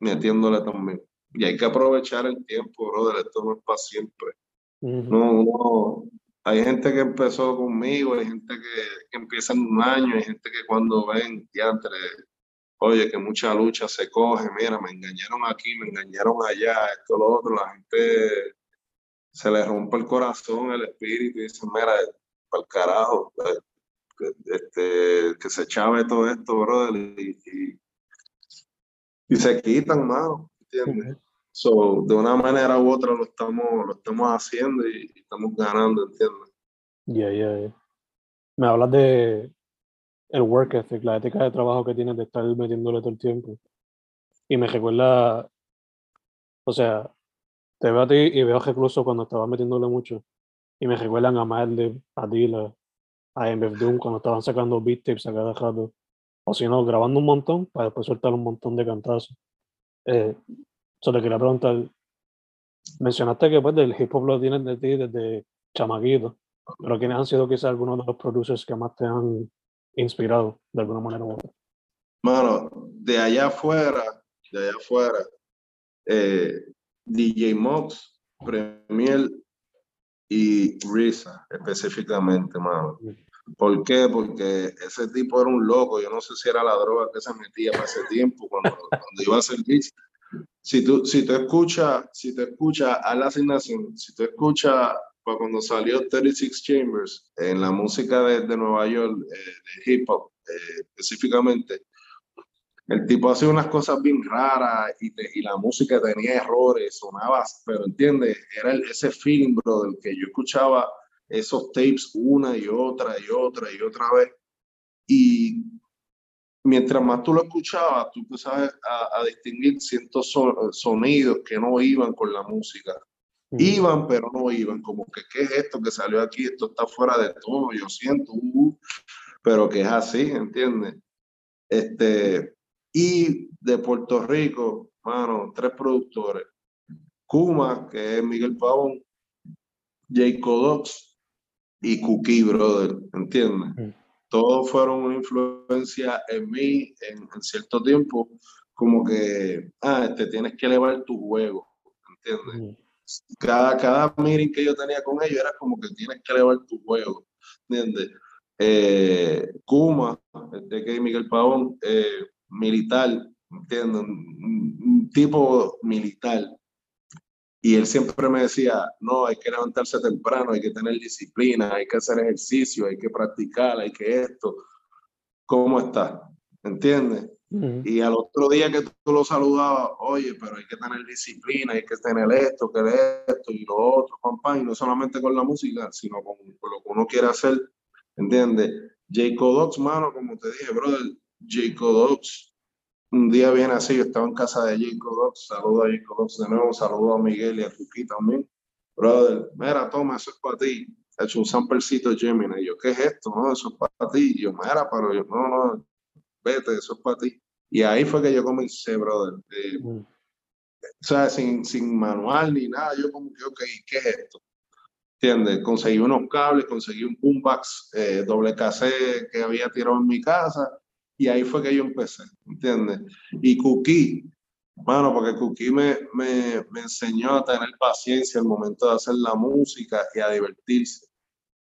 metiéndole también. y hay que aprovechar el tiempo, brother, esto no es para siempre. No, no, hay gente que empezó conmigo, hay gente que, que, empieza en un año, hay gente que cuando ven, ya entre, oye, que mucha lucha se coge, mira, me engañaron aquí, me engañaron allá, esto, lo otro, la gente se le rompe el corazón, el espíritu y dice, mira, para el carajo, eh, este, que se chave todo esto, brother, y, y, se quitan, mano, ¿entiendes? So, de una manera u otra lo estamos, lo estamos haciendo y, estamos ganando, ¿entiendes? Ya, ya, Me hablas de el work ethic, la ética de trabajo que tienes de estar metiéndole todo el tiempo. Y me recuerda, o sea, te veo a ti y veo a Recluso cuando estaba metiéndole mucho. Y me recuerdan a Madlib, a Dila, a MF Doom cuando estaban sacando beat tapes a cada rato. O si no, grabando un montón para después soltar un montón de cantazos. Eh, te quería preguntar, mencionaste que pues del hip hop lo tienes de ti desde chamaquito, pero ¿quiénes han sido quizás algunos de los producers que más te han inspirado de alguna manera u otra? Mano, de allá afuera, de allá afuera, eh, DJ Mox, Premier y Risa específicamente, mano. ¿Por qué? Porque ese tipo era un loco. Yo no sé si era la droga que se metía para ese tiempo cuando, cuando iba a hacer beats si tú, si tú escuchas, si te escuchas a la asignación, si tú escuchas cuando salió 36 Chambers en la música de, de Nueva York, eh, de hip hop eh, específicamente, el tipo hacía unas cosas bien raras y, y, la música tenía errores, sonaba, pero entiendes, era ese feeling, bro, del que yo escuchaba esos tapes una y otra y otra y otra vez. Y mientras más tú lo escuchabas, tú empezabas a, a distinguir ciertos sonidos que no iban con la música. Iban, pero no iban, como que, ¿qué es esto que salió aquí? Esto está fuera de todo, yo siento, uh, pero que es así, ¿entiendes? Este, y de Puerto Rico, mano, tres productores. Kuma, que es Miguel Pavón, Jacob Dox y Cookie Brother, ¿entiendes? Todos fueron una influencia en mí en, cierto tiempo, como que, ah, te tienes que elevar tu juego, ¿entiendes? Cada, cada meeting que yo tenía con ellos era como que tienes que elevar tu juego, ¿entiendes? Eh, Kuma, de que Miguel Pavón, eh, militar, ¿entiendes? un, tipo militar, y él siempre me decía, no, hay que levantarse temprano, hay que tener disciplina, hay que hacer ejercicio, hay que practicar, hay que esto. ¿Cómo está? ¿Entiendes? Y al otro día que tú lo saludabas, oye, pero hay que tener disciplina, hay que tener esto, que esto y lo otro, papá, y no solamente con la música, sino con, con, lo que uno quiere hacer, ¿entiendes? Jacob Dox, mano, como te dije, brother, Jacob Dox un día viene así, yo estaba en casa de Jacob Dox, saludo a Jacob Dox de nuevo, saludo a Miguel y a Tuki también. Brother, mira, toma, eso es para ti. He hecho un samplecito Gemini. Y yo, ¿qué es esto? No, eso es para ti. Y yo, mira, pero yo, no, no, vete, eso es para ti. Y ahí fue que yo comencé, brother. Mm. O sea, sin, sin manual ni nada, yo como que, ok, ¿qué es esto? ¿Entiendes? Conseguí unos cables, conseguí un boombox eh, doble cassette que había tirado en mi casa y ahí fue que yo empecé, ¿entiendes? Y Cookie, bueno, porque Cookie me, me, me enseñó a tener paciencia al momento de hacer la música y a divertirse,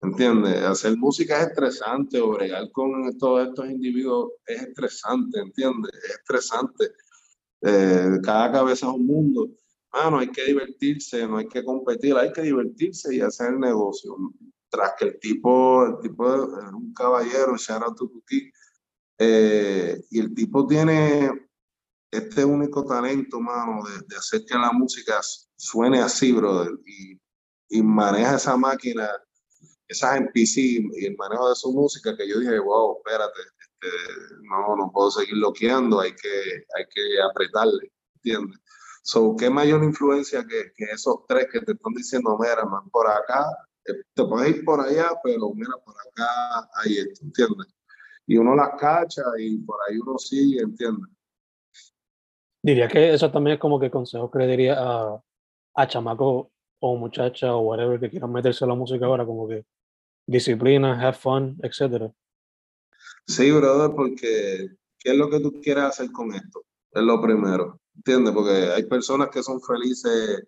¿entiendes? Hacer música es estresante, bregar con todos estos individuos es estresante, ¿entiendes? Es estresante. Eh, cada cabeza es un mundo. Bueno, hay que divertirse, no hay que competir, hay que divertirse y hacer el negocio. Tras que el tipo, el tipo es un caballero, to Cookie, eh, y el tipo tiene este único talento, mano, de, hacer que la música suene así, brother, y, y maneja esa máquina, esas MPC y el manejo de su música, que yo dije, wow, espérate, este, no, no puedo seguir bloqueando, hay que, hay que apretarle, ¿entiendes? So, ¿qué mayor influencia que, esos tres que te están diciendo, mira, man, por acá, eh, te puedes ir por allá, pero mira, por acá hay esto, ¿entiendes? Y uno las cacha y por ahí uno sigue, ¿entiendes? Diría que eso también es como que consejo que le diría a, a chamaco o muchacha o whatever que quieran meterse a la música ahora, como que disciplina, have fun, etc. Sí, brother, porque ¿qué es lo que tú quieres hacer con esto? Es lo primero. ¿entiendes? Porque hay personas que son felices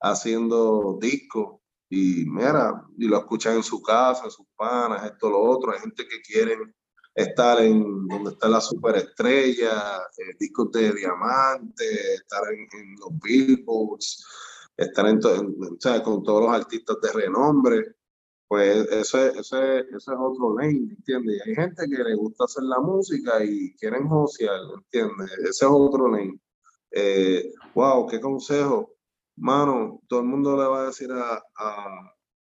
haciendo discos y mira, y lo escuchan en su casa, en sus panas, esto, lo otro. Hay gente que quieren estar en donde está la superestrella, eh, discos de diamante, estar en, los billboards, estar en, con todos los artistas de renombre. Pues eso es, eso es, otro lane, ¿entiendes? Y hay gente que le gusta hacer la música y quieren josear, ¿entiendes? Ese es otro lane. Eh, wow, qué consejo. Mano, todo el mundo le va a decir a,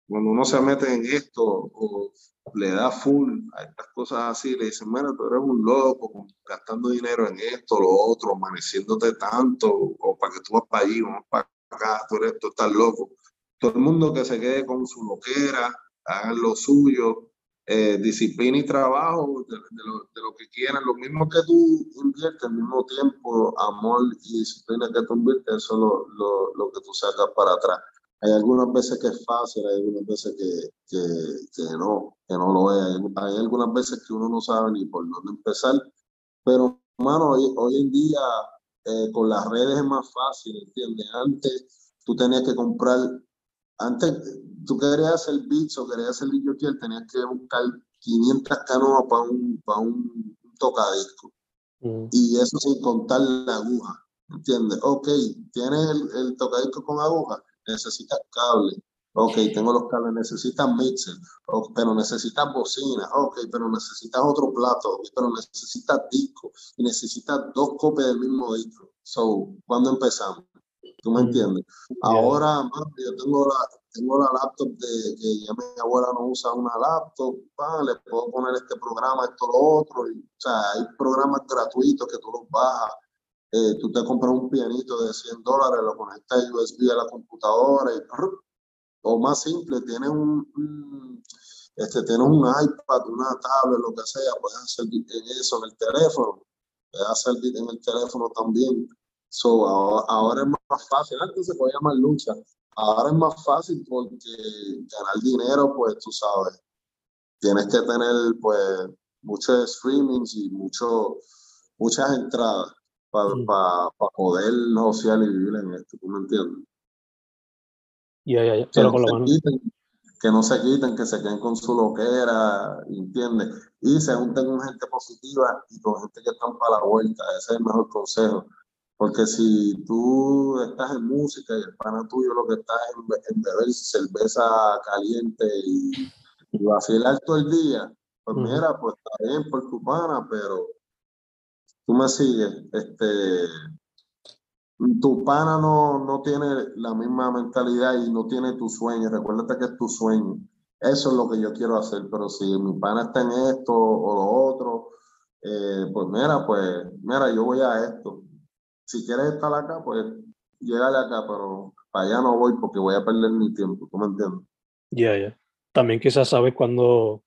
cuando uno se mete en esto o le da full a estas cosas así, le dicen, bueno, tú eres un loco, gastando dinero en esto, lo otro, amaneciéndote tanto, o para que tú vas para allí, vamos para acá, tú eres, tú estás loco. Todo el mundo que se quede con su loquera, hagan lo suyo, eh, disciplina y trabajo de, lo, que quieran, lo mismo que tú inviertes, al mismo tiempo, amor y disciplina que tú inviertes, eso es lo, lo, lo que tú sacas para atrás. Hay algunas veces que es fácil, hay algunas veces que, que, que no, que no lo es. Hay, algunas veces que uno no sabe ni por dónde empezar. Pero, mano, hoy, hoy en día eh, con las redes es más fácil, ¿entiendes? Antes tú tenías que comprar, antes tú querías hacer beats o querías hacer DJ, tenías que buscar 500 canoas para un, para un tocadisco. Mm. Y eso sin contar la aguja, ¿entiendes? Ok, tienes el, el tocadisco con aguja, necesitas cable. Ok, tengo los cables, necesitas mixer, pero necesitas bocina, ok, pero necesitas otro plato, pero necesitas disco y necesitas dos copias del mismo disco. So, ¿cuándo empezamos? ¿Tú me mm, entiendes? Ahora, yo tengo la, tengo la laptop de que ya mi abuela no usa una laptop, le puedo poner este programa, esto, lo otro. Y, o sea, hay programas gratuitos que tú los bajas eh, tú te compras un pianito de 100 dólares, lo conectas USB a la computadora y, o más simple, tienes un, este, tienes un iPad, una tablet, lo que sea, puedes hacer en eso en el teléfono, puedes hacer en el teléfono también. So, ahora, es más fácil, antes se podía llamar lucha, ahora es más fácil porque ganar dinero, pues tú sabes, tienes que tener pues muchos streamings y mucho, muchas entradas para pa, poder negociar y vivir en esto, ¿tú me entiendes? Ya, ya, ya. Pero que, no quiten, que no se quiten, que se queden con su loquera, ¿entiendes? Y se junten con gente positiva y con gente que están para la vuelta. Ese es el mejor consejo. Porque si tú estás en música y el pana tuyo lo que está es en, beber cerveza caliente y, y vacilar todo el día, pues mira, pues está bien por tu pana, pero tú me sigues, este, tu pana no, no tiene la misma mentalidad y no tiene tu sueño, recuérdate que es tu sueño. Eso es lo que yo quiero hacer, pero si mi pana está en esto o lo otro, eh, pues mira, pues mira, yo voy a esto. Si quieres estar acá, pues llegale acá, pero para allá no voy porque voy a perder mi tiempo, ¿tú me entiendes? Ya, ya. También quizás sabes cuándo,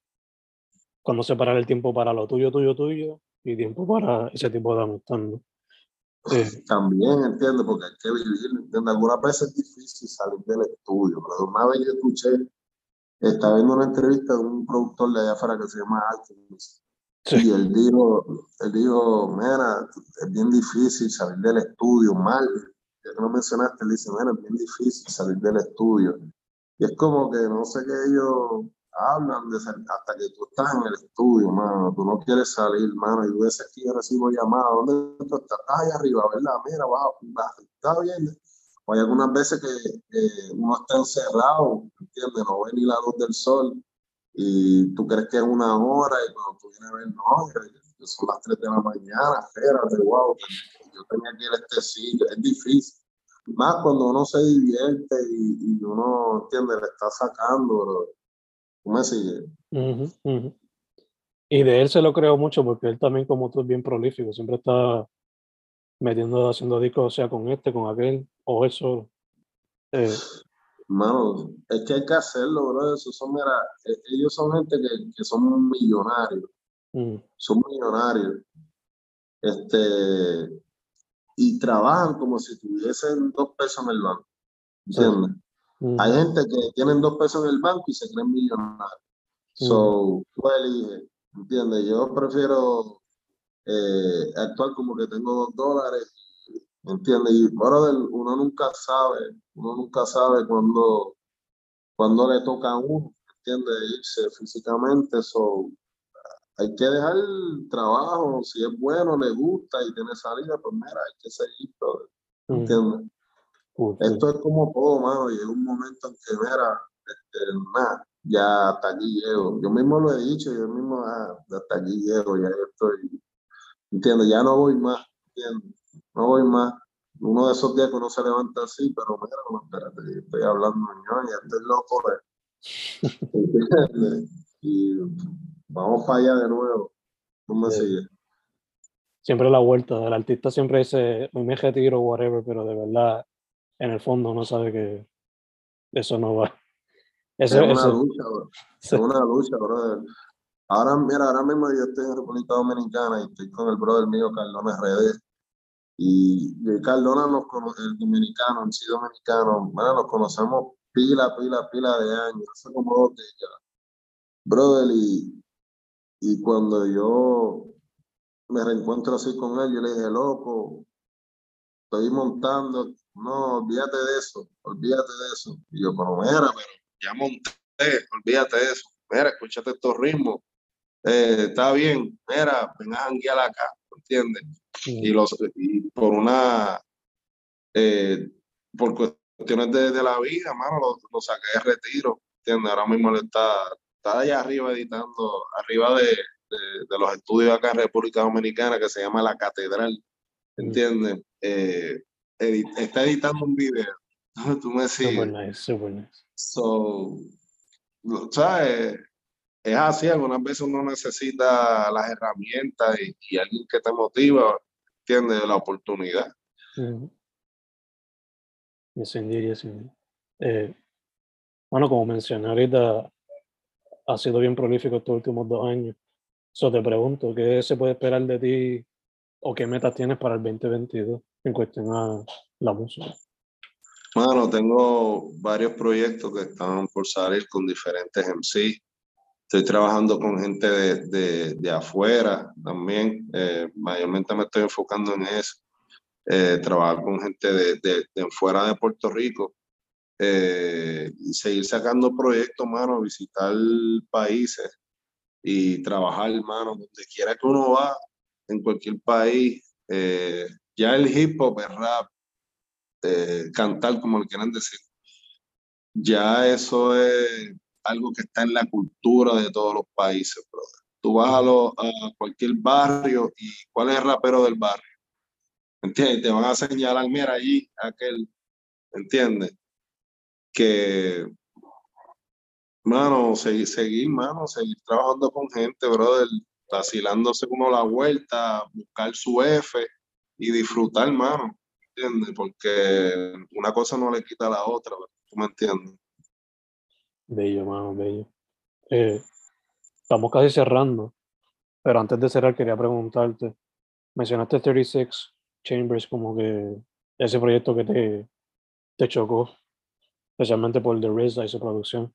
cuando separar el tiempo para lo tuyo, tuyo, tuyo, y tiempo para ese tipo de amistad. También entiendo, porque hay que vivir, entiendo. Algunas veces es difícil salir del estudio, pero una vez yo escuché, estaba viendo una entrevista de un productor de allá afuera que se llama Alchemist. Y él dijo, él dijo, mira, es bien difícil salir del estudio, mal. Ya que no mencionaste, él dice, mira, es bien difícil salir del estudio. Y es como que no sé qué ellos hablan de hasta que tú estás en el estudio, mano, tú no quieres salir, mano, y tú veces que yo recibo llamadas, ¿dónde tú estás? Estás allá arriba, ¿verdad? Mira, baja, está bien. O hay algunas veces que uno está encerrado, ¿entiendes? No ve ni la luz del sol y tú crees que es una hora y cuando tú vienes a ver, no, son las 3 de la mañana, espérate, wow, yo tenía que ir a este sitio, es difícil. Más cuando uno se divierte y, y uno, ¿entiendes? Le está sacando, ¿Cómo sigue? Y de él se lo creo mucho porque él también, como tú, es bien prolífico. Siempre está metiendo, haciendo discos, o sea, con este, con aquel, o eso. Eh. Mano, es que hay que hacerlo, bro. Eso son, mira, e, ellos son gente que, que son millonarios. Mm. Son millonarios. Este, y trabajan como si tuviesen dos pesos en el banco. ¿Entiendes? Hay gente que tienen dos pesos en el banco y se creen millonarios. So, tú eliges, ¿entiendes? Yo prefiero eh, actuar como que tengo dos dólares, ¿entiendes? Y brother, uno nunca sabe, uno nunca sabe cuando, cuando le toca a uno, ¿entiendes? Irse físicamente, eso hay que dejar el trabajo, si es bueno, le gusta y tiene salida, pues mira, hay que seguir, brother, ¿entiendes? Esto es como todo, mano, llega un momento en que, mira, este, nada, ya hasta aquí llego. Yo mismo lo he dicho, yo mismo ah, hasta aquí llego, ya estoy, entiendo, ya no voy más, entiendo, no voy más. Uno de esos días que uno se levanta así, pero mira, no, espérate, estoy hablando yo, ya estoy loco, y vamos para allá de nuevo. ¿Cómo me sigue? Siempre la vuelta, el artista siempre dice, me retiro, whatever, pero de verdad, en el fondo no sabe que eso no va. es una lucha, bro. Es una lucha, brother. Ahora, mira, ahora mismo yo estoy en República Dominicana y estoy con el brother mío, Cardona RD. Y, y Cardona, nos el dominicano, en sí dominicano, bueno, nos conocemos pila, pila, pila de años, hace como dos. Brother, y, y cuando yo me reencuentro así con él, yo le dije, loco, estoy montando, no, olvídate de eso, olvídate de eso. Y yo, pero mira, pero ya monté, olvídate de eso. Mira, escúchate estos ritmos. Eh, está bien, mira, ven a janguear acá, ¿entiendes? Y, los, y por una, eh, por cuestiones de, de, la vida, mano, lo, lo, saqué de retiro, ¿entiendes? Ahora mismo le está, está allá arriba editando, arriba de, de, de, los estudios acá en República Dominicana que se llama La Catedral, ¿entiendes? Eh, está editando un video. Tú me sigues. Super nice, super nice. So, ¿sabes? Es así, algunas veces uno necesita las herramientas y, alguien que te motiva, tiene La oportunidad. Me sentiría así. Eh, bueno, como mencioné ahorita, ha sido bien prolífico estos últimos dos años. So te pregunto, ¿qué se puede esperar de ti o qué metas tienes para el 2022 en cuestión a la música? Bueno, tengo varios proyectos que están por salir con diferentes MC. Estoy trabajando con gente de, de, de afuera también. Eh, mayormente me estoy enfocando en eso. Eh, trabajar con gente de, de, fuera de Puerto Rico. Eh, y seguir sacando proyectos, mano, visitar países y trabajar, mano, donde quiera que uno va, en cualquier país. Ya el hip hop, el rap, eh, cantar, como lo quieran decir, ya eso es algo que está en la cultura de todos los países, brother. Tú vas a, a cualquier barrio y ¿cuál es el rapero del barrio? ¿Entiendes? Te van a señalar, mira allí, aquel, ¿entiendes? Que, mano, seguir, seguir, mano, seguir trabajando con gente, brother, vacilándose uno la vuelta, buscar su F y disfrutar, mano, ¿entiendes? Porque una cosa no le quita a la otra, ¿tú me entiendes? Bello, mano, bello. Eh, estamos casi cerrando, pero antes de cerrar quería preguntarte, mencionaste 36 Chambers como que ese proyecto que te, te chocó, especialmente por The Riz y su producción,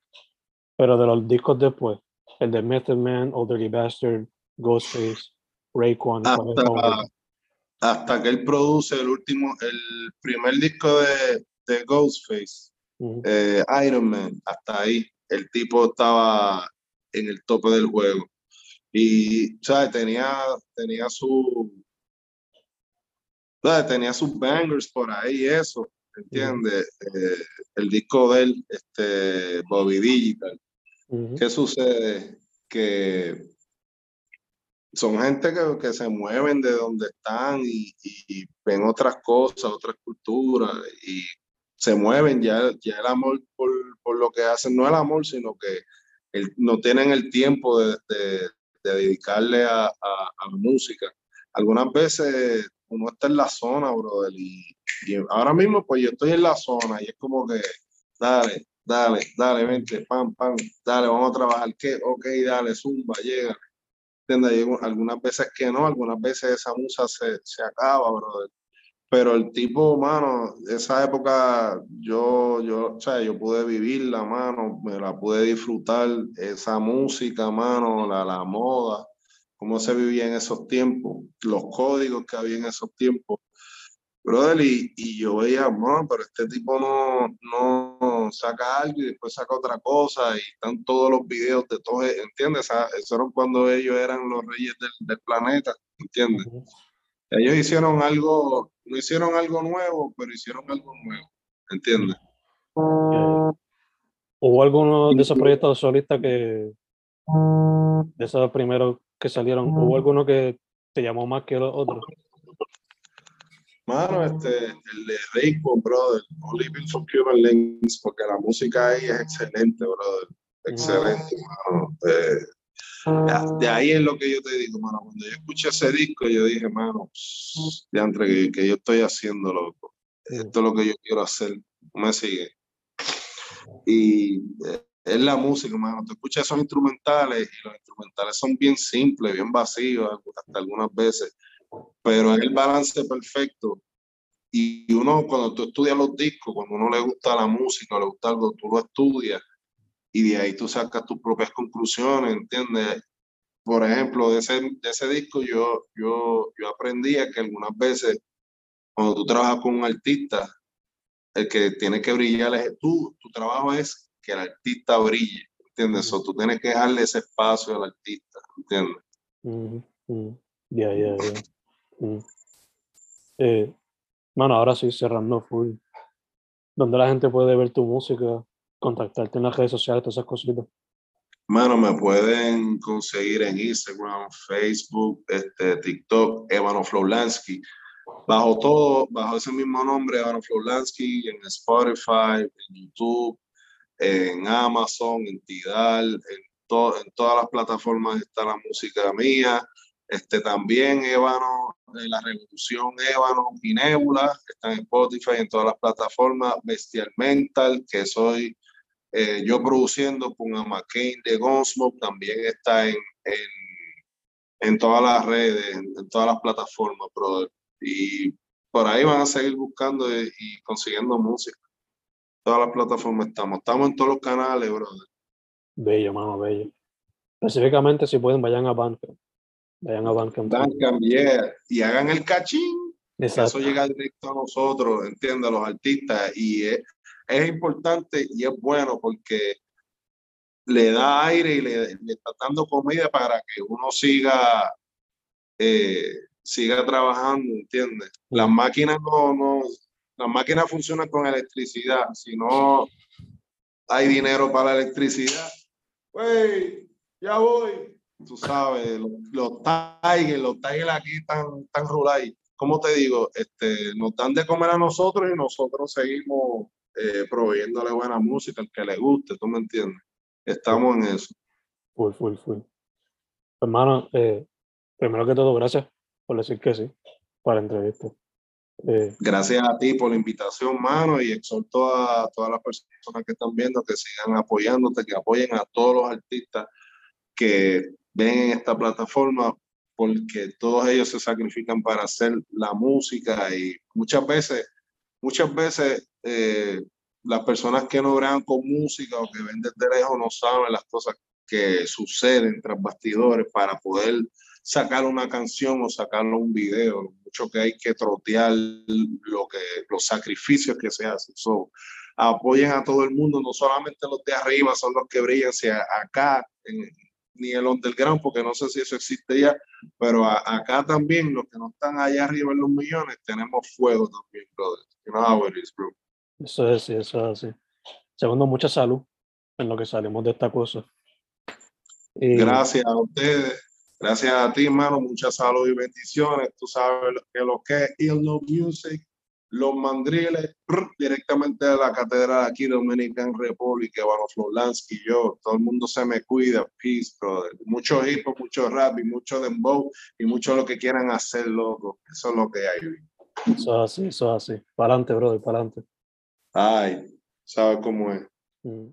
pero de los discos después, el de Method Man, Old Dirty Bastard, Ghostface, Rayquan. Hasta, hasta, que él produce el último, el primer disco de, de Ghostface, eh, Iron Man, hasta ahí, el tipo estaba en el tope del juego. Y, ¿sabes? Tenía, tenía su. Tenía sus bangers por ahí, eso, ¿entiendes? Eh, el disco de él, este, Bobby Digital. ¿Qué sucede? Que son gente que, que, se mueven de donde están y, ven otras cosas, otras culturas y se mueven. Ya, ya el amor por, por lo que hacen, no el amor, sino que el, no tienen el tiempo de, de, de dedicarle a, a, la música. Algunas veces uno está en la zona, brother, y, y, ahora mismo pues yo estoy en la zona y es como que, dale, dale, dale, vente, pam, pam, dale, vamos a trabajar, ¿qué? Ok, dale, zumba, llega algunas veces que no, algunas veces esa musa se, se acaba, brother. Pero el tipo, mano, esa época yo, yo, o sea, yo pude vivirla, mano, me la pude disfrutar, esa música, mano, la, la moda, cómo se vivía en esos tiempos, los códigos que había en esos tiempos. brother, y, y yo veía, bueno, pero este tipo no, no saca algo y después saca otra cosa y están todos los videos de todos, ¿entiendes? Eso era cuando ellos eran los reyes del, del planeta, ¿entiendes? Ellos hicieron algo, no hicieron algo nuevo, pero hicieron algo nuevo, ¿entiendes? ¿Hubo alguno de esos proyectos solistas que, de esos primeros que salieron, hubo alguno que te llamó más que los otros? Mano, este, el de Raycon, brother, Living for Cuban Links, porque la música ahí es excelente, brother. Excelente, mano. Eh, de, ahí es lo que yo te digo, mano. Cuando yo escuché ese disco, yo dije, mano, de entre que, que, yo estoy haciendo, loco. Esto es lo que yo quiero hacer. Me sigue. Y eh, es la música, mano. Tú escuchas esos instrumentales y los instrumentales son bien simples, bien vacíos, hasta algunas veces pero es el balance perfecto. Y uno, cuando tú estudias los discos, cuando uno le gusta la música, le gusta algo, tú lo estudias y de ahí tú sacas tus propias conclusiones, ¿entiendes? Por ejemplo, de ese, de ese disco yo, yo, yo aprendí que algunas veces cuando tú trabajas con un artista, el que tiene que brillar es tú, tu trabajo es que el artista brille, ¿entiendes? O tú tienes que darle ese espacio al artista, ¿entiendes? Ya, ya, ya. Mm. Eh, ahora sí, cerrando full. Donde la gente puede ver tu música, contactarte en las redes sociales, todas esas cositas. Mano, me pueden conseguir en Instagram, Facebook, este, TikTok, Evano Flowlansky. Bajo todo, bajo ese mismo nombre, Evano Flowlansky, en Spotify, en YouTube, en Amazon, en Tidal, en, en todas las plataformas está la música mía. Este, también Ébano, eh, La Revolución Ébano y Nebula, están en Spotify, en todas las plataformas, Bestial Mental, que soy eh, yo produciendo con McCain de Gunsmoke, también está en, en, en, todas las redes, en, todas las plataformas, brother. Y por ahí van a seguir buscando y, consiguiendo música. Todas las plataformas estamos. Estamos en todos los canales, brother. Bello, mano, bello. Específicamente, si pueden, vayan a Bandcamp. Vayan a Bandcamp. Y hagan el cachín. Eso llega directo a nosotros, entiende, a los artistas. Y es, es, importante y es bueno porque le da aire y le, está dando comida para que uno siga, eh, siga trabajando, ¿entiendes? Las máquinas no, no, las máquinas funcionan con electricidad. Si no hay dinero para la electricidad, pues ya voy tú sabes, los, los Tigers, los Tigers aquí están tan rurales. Como te digo, este, nos dan de comer a nosotros y nosotros seguimos eh, proveyéndole buena música al que le guste, ¿tú me entiendes? Estamos en eso. Full, full, full. Hermano, eh, primero que todo, gracias por decir que sí para la entrevista. Eh, gracias a ti por la invitación, mano, y exhorto a todas las personas que están viendo que sigan apoyándote, que apoyen a todos los artistas que ven en esta plataforma porque todos ellos se sacrifican para hacer la música y muchas veces, muchas veces eh, las personas que no bregan con música o que ven desde lejos no saben las cosas que suceden tras bastidores para poder sacar una canción o sacar un video, mucho que hay que trotear lo que, los sacrificios que se hacen. So, apoyen a todo el mundo, no solamente los de arriba son los que brillan, sino acá ni el underground, porque no sé si eso existe ya, pero acá también, los que no están allá arriba en los millones, tenemos fuego también, brother. You know how it is, bro. Eso es así, eso es así. Segundo, mucha salud en lo que salimos de esta cosa. Gracias a ustedes. Gracias a ti, hermano. Mucha salud y bendiciones. Tú sabes lo que, lo que es Ill No Music los mandriles directamente de la catedral aquí Dominican Republic, Ivano Florlansky, yo, todo el mundo se me cuida, peace, brother. Mucho hip hop, mucho rap y mucho dembow y mucho lo que quieran hacer, loco. Eso es lo que hay. Eso es así, eso es así. Para adelante, brother, para adelante. Ay, ¿sabes cómo es? Mm.